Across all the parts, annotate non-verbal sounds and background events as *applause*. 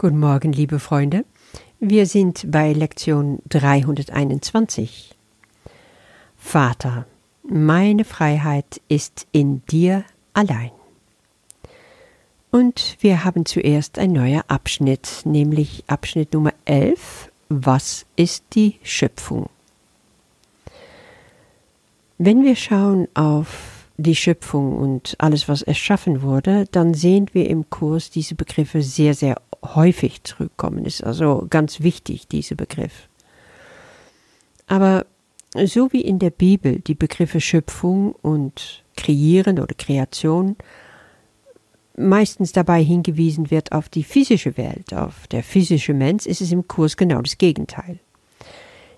Guten Morgen, liebe Freunde. Wir sind bei Lektion 321. Vater, meine Freiheit ist in dir allein. Und wir haben zuerst ein neuer Abschnitt, nämlich Abschnitt Nummer 11. Was ist die Schöpfung? Wenn wir schauen auf die Schöpfung und alles, was erschaffen wurde, dann sehen wir im Kurs diese Begriffe sehr, sehr häufig zurückkommen. Ist also ganz wichtig, dieser Begriff. Aber so wie in der Bibel die Begriffe Schöpfung und Kreieren oder Kreation meistens dabei hingewiesen wird auf die physische Welt, auf der physische Mensch, ist es im Kurs genau das Gegenteil.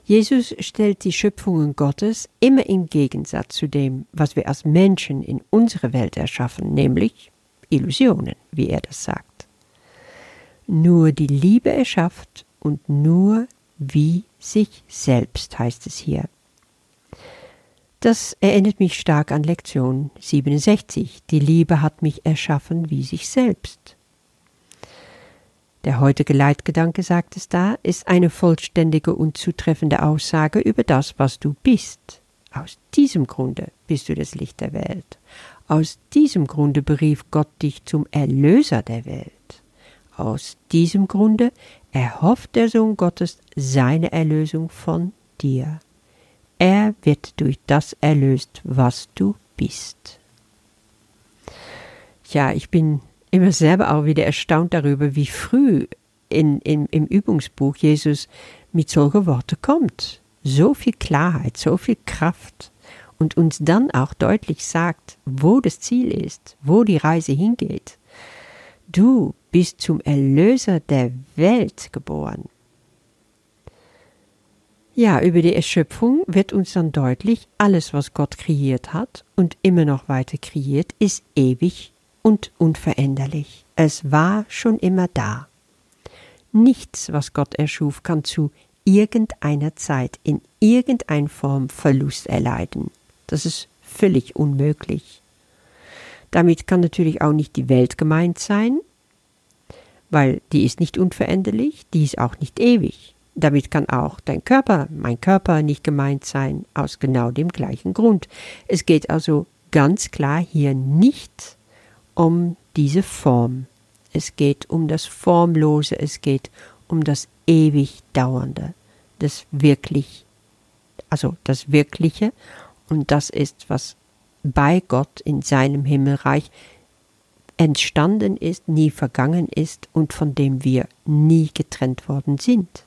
Jesus stellt die Schöpfungen Gottes immer im Gegensatz zu dem, was wir als Menschen in unserer Welt erschaffen, nämlich Illusionen, wie er das sagt. Nur die Liebe erschafft und nur wie sich selbst, heißt es hier. Das erinnert mich stark an Lektion 67. Die Liebe hat mich erschaffen wie sich selbst. Der heutige Leitgedanke, sagt es da, ist eine vollständige und zutreffende Aussage über das, was du bist. Aus diesem Grunde bist du das Licht der Welt. Aus diesem Grunde berief Gott dich zum Erlöser der Welt. Aus diesem Grunde erhofft der Sohn Gottes seine Erlösung von dir. Er wird durch das erlöst, was du bist. Ja, ich bin immer selber auch wieder erstaunt darüber, wie früh in, in, im Übungsbuch Jesus mit solchen Worten kommt. So viel Klarheit, so viel Kraft und uns dann auch deutlich sagt, wo das Ziel ist, wo die Reise hingeht. Du bist zum Erlöser der Welt geboren. Ja, über die Erschöpfung wird uns dann deutlich, alles, was Gott kreiert hat und immer noch weiter kreiert, ist ewig und unveränderlich. Es war schon immer da. Nichts, was Gott erschuf, kann zu irgendeiner Zeit in irgendeiner Form Verlust erleiden. Das ist völlig unmöglich. Damit kann natürlich auch nicht die Welt gemeint sein, weil die ist nicht unveränderlich, die ist auch nicht ewig. Damit kann auch dein Körper, mein Körper nicht gemeint sein, aus genau dem gleichen Grund. Es geht also ganz klar hier nicht um diese Form. Es geht um das Formlose, es geht um das ewig Dauernde, das wirklich, also das Wirkliche, und das ist, was bei Gott in seinem Himmelreich entstanden ist, nie vergangen ist und von dem wir nie getrennt worden sind.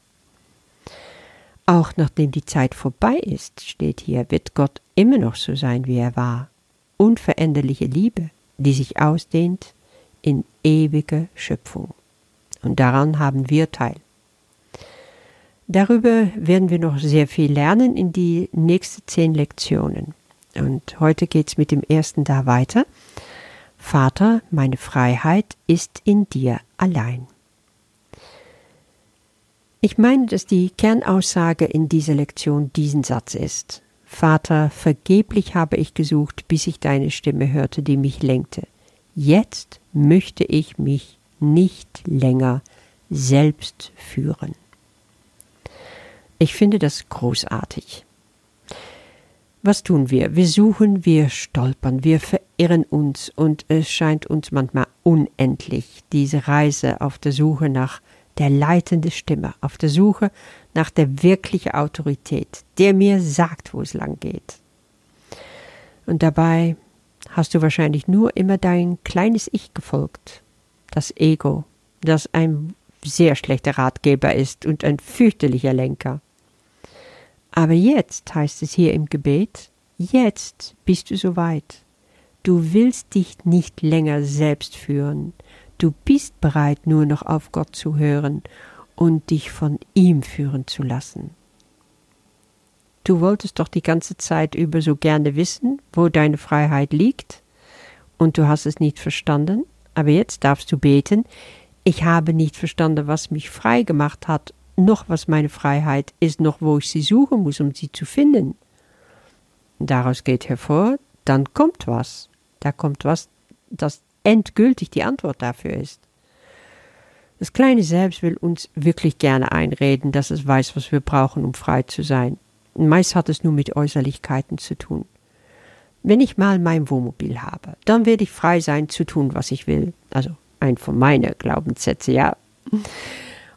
Auch nachdem die Zeit vorbei ist, steht hier, wird Gott immer noch so sein, wie er war. Unveränderliche Liebe, die sich ausdehnt in ewige Schöpfung. Und daran haben wir teil. Darüber werden wir noch sehr viel lernen in die nächsten zehn Lektionen. Und heute geht es mit dem ersten da weiter. Vater, meine Freiheit ist in dir allein. Ich meine, dass die Kernaussage in dieser Lektion diesen Satz ist. Vater, vergeblich habe ich gesucht, bis ich deine Stimme hörte, die mich lenkte. Jetzt möchte ich mich nicht länger selbst führen. Ich finde das großartig. Was tun wir? Wir suchen, wir stolpern, wir verirren uns und es scheint uns manchmal unendlich, diese Reise auf der Suche nach der leitenden Stimme, auf der Suche nach der wirklichen Autorität, der mir sagt, wo es lang geht. Und dabei hast du wahrscheinlich nur immer dein kleines Ich gefolgt, das Ego, das ein sehr schlechter Ratgeber ist und ein fürchterlicher Lenker. Aber jetzt heißt es hier im Gebet, jetzt bist du soweit. Du willst dich nicht länger selbst führen, du bist bereit nur noch auf Gott zu hören und dich von ihm führen zu lassen. Du wolltest doch die ganze Zeit über so gerne wissen, wo deine Freiheit liegt, und du hast es nicht verstanden, aber jetzt darfst du beten, ich habe nicht verstanden, was mich frei gemacht hat, noch was meine Freiheit ist, noch wo ich sie suchen muss, um sie zu finden. Daraus geht hervor, dann kommt was. Da kommt was, das endgültig die Antwort dafür ist. Das kleine Selbst will uns wirklich gerne einreden, dass es weiß, was wir brauchen, um frei zu sein. Meist hat es nur mit Äußerlichkeiten zu tun. Wenn ich mal mein Wohnmobil habe, dann werde ich frei sein zu tun, was ich will. Also ein von meinen Glaubenssätzen, ja.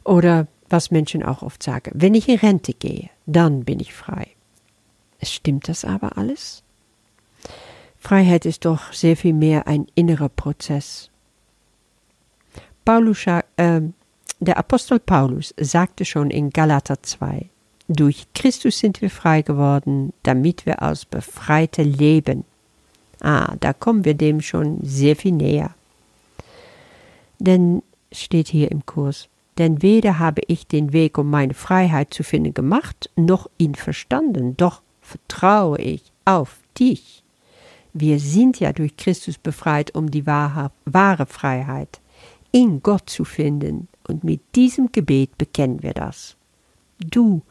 Oder was Menschen auch oft sagen, wenn ich in Rente gehe, dann bin ich frei. Es stimmt das aber alles? Freiheit ist doch sehr viel mehr ein innerer Prozess. Paulus, äh, der Apostel Paulus sagte schon in Galater 2, durch Christus sind wir frei geworden, damit wir aus Befreite leben. Ah, da kommen wir dem schon sehr viel näher. Denn steht hier im Kurs, denn weder habe ich den Weg, um meine Freiheit zu finden, gemacht, noch ihn verstanden, doch vertraue ich auf dich. Wir sind ja durch Christus befreit, um die wahre, wahre Freiheit in Gott zu finden, und mit diesem Gebet bekennen wir das. Du,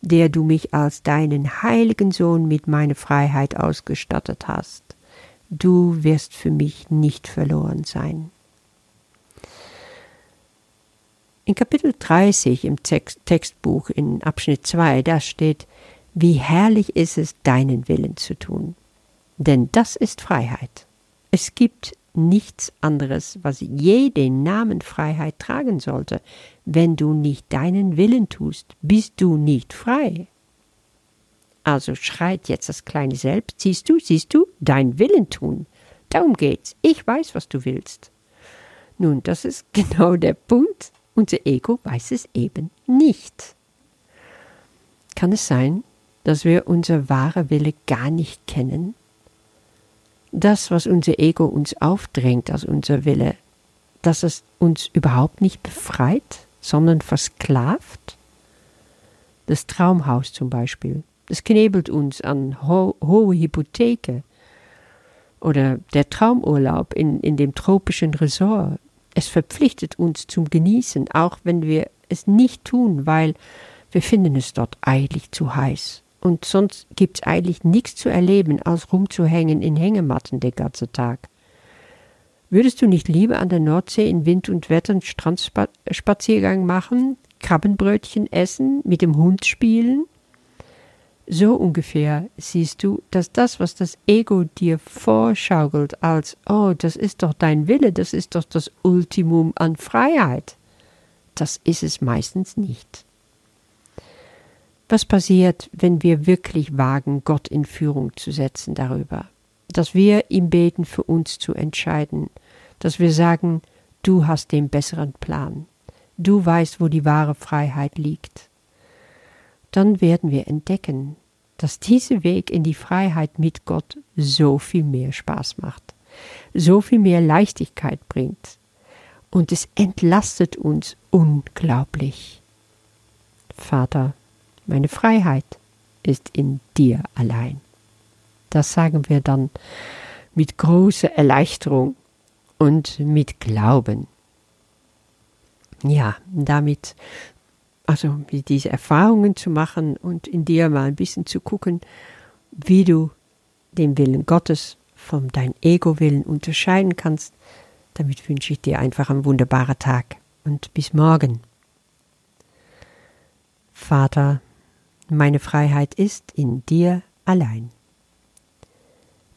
der du mich als deinen heiligen Sohn mit meiner Freiheit ausgestattet hast, du wirst für mich nicht verloren sein. In Kapitel 30 im Text, Textbuch in Abschnitt 2, da steht, wie herrlich ist es, deinen Willen zu tun. Denn das ist Freiheit. Es gibt nichts anderes, was je den Namen Freiheit tragen sollte. Wenn du nicht deinen Willen tust, bist du nicht frei. Also schreit jetzt das kleine Selbst, siehst du, siehst du, dein Willen tun. Darum geht's. Ich weiß, was du willst. Nun, das ist *laughs* genau der Punkt. Unser Ego weiß es eben nicht. Kann es sein, dass wir unser wahre Wille gar nicht kennen? Das, was unser Ego uns aufdrängt als unser Wille, dass es uns überhaupt nicht befreit, sondern versklavt? Das Traumhaus zum Beispiel, das knebelt uns an ho hohe Hypotheken. Oder der Traumurlaub in, in dem tropischen Resort, es verpflichtet uns zum Genießen, auch wenn wir es nicht tun, weil wir finden es dort eigentlich zu heiß. Und sonst gibt's eigentlich nichts zu erleben, als rumzuhängen in Hängematten den ganzen Tag. Würdest du nicht lieber an der Nordsee in Wind und Wetter einen Strandspaziergang machen, Krabbenbrötchen essen, mit dem Hund spielen? So ungefähr siehst du, dass das, was das Ego dir vorschaukelt als, oh, das ist doch dein Wille, das ist doch das Ultimum an Freiheit, das ist es meistens nicht. Was passiert, wenn wir wirklich wagen, Gott in Führung zu setzen darüber? Dass wir ihm beten, für uns zu entscheiden, dass wir sagen, du hast den besseren Plan, du weißt, wo die wahre Freiheit liegt dann werden wir entdecken, dass dieser Weg in die Freiheit mit Gott so viel mehr Spaß macht, so viel mehr Leichtigkeit bringt und es entlastet uns unglaublich. Vater, meine Freiheit ist in dir allein. Das sagen wir dann mit großer Erleichterung und mit Glauben. Ja, damit also diese Erfahrungen zu machen und in dir mal ein bisschen zu gucken, wie du den Willen Gottes von deinem Ego-Willen unterscheiden kannst. Damit wünsche ich dir einfach einen wunderbaren Tag und bis morgen. Vater, meine Freiheit ist in dir allein.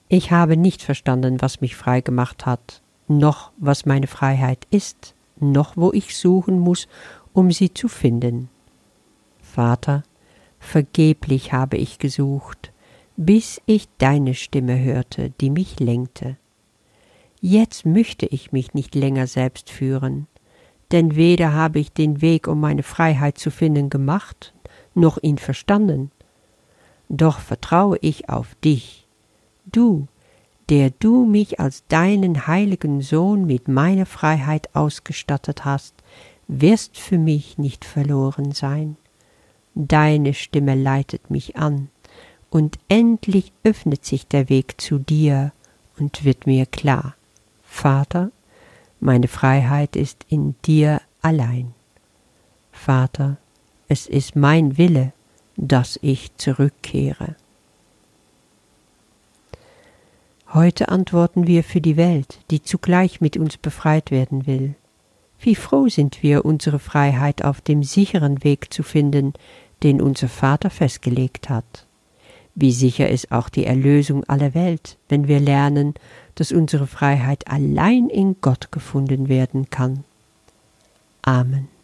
Ich habe nicht verstanden, was mich frei gemacht hat, noch was meine Freiheit ist, noch wo ich suchen muss, um sie zu finden. Vater, vergeblich habe ich gesucht, bis ich deine Stimme hörte, die mich lenkte. Jetzt möchte ich mich nicht länger selbst führen, denn weder habe ich den Weg, um meine Freiheit zu finden, gemacht, noch ihn verstanden. Doch vertraue ich auf dich, du, der du mich als deinen heiligen Sohn mit meiner Freiheit ausgestattet hast, wirst für mich nicht verloren sein. Deine Stimme leitet mich an, und endlich öffnet sich der Weg zu dir und wird mir klar. Vater, meine Freiheit ist in dir allein. Vater, es ist mein Wille, dass ich zurückkehre. Heute antworten wir für die Welt, die zugleich mit uns befreit werden will. Wie froh sind wir, unsere Freiheit auf dem sicheren Weg zu finden, den unser Vater festgelegt hat. Wie sicher ist auch die Erlösung aller Welt, wenn wir lernen, dass unsere Freiheit allein in Gott gefunden werden kann. Amen.